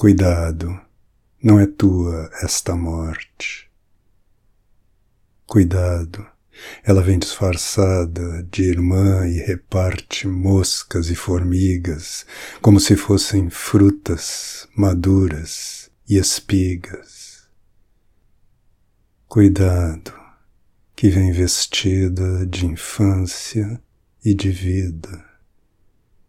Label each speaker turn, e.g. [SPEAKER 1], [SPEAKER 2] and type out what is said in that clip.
[SPEAKER 1] Cuidado, não é tua esta morte. Cuidado, ela vem disfarçada de irmã e reparte moscas e formigas como se fossem frutas maduras e espigas. Cuidado, que vem vestida de infância e de vida.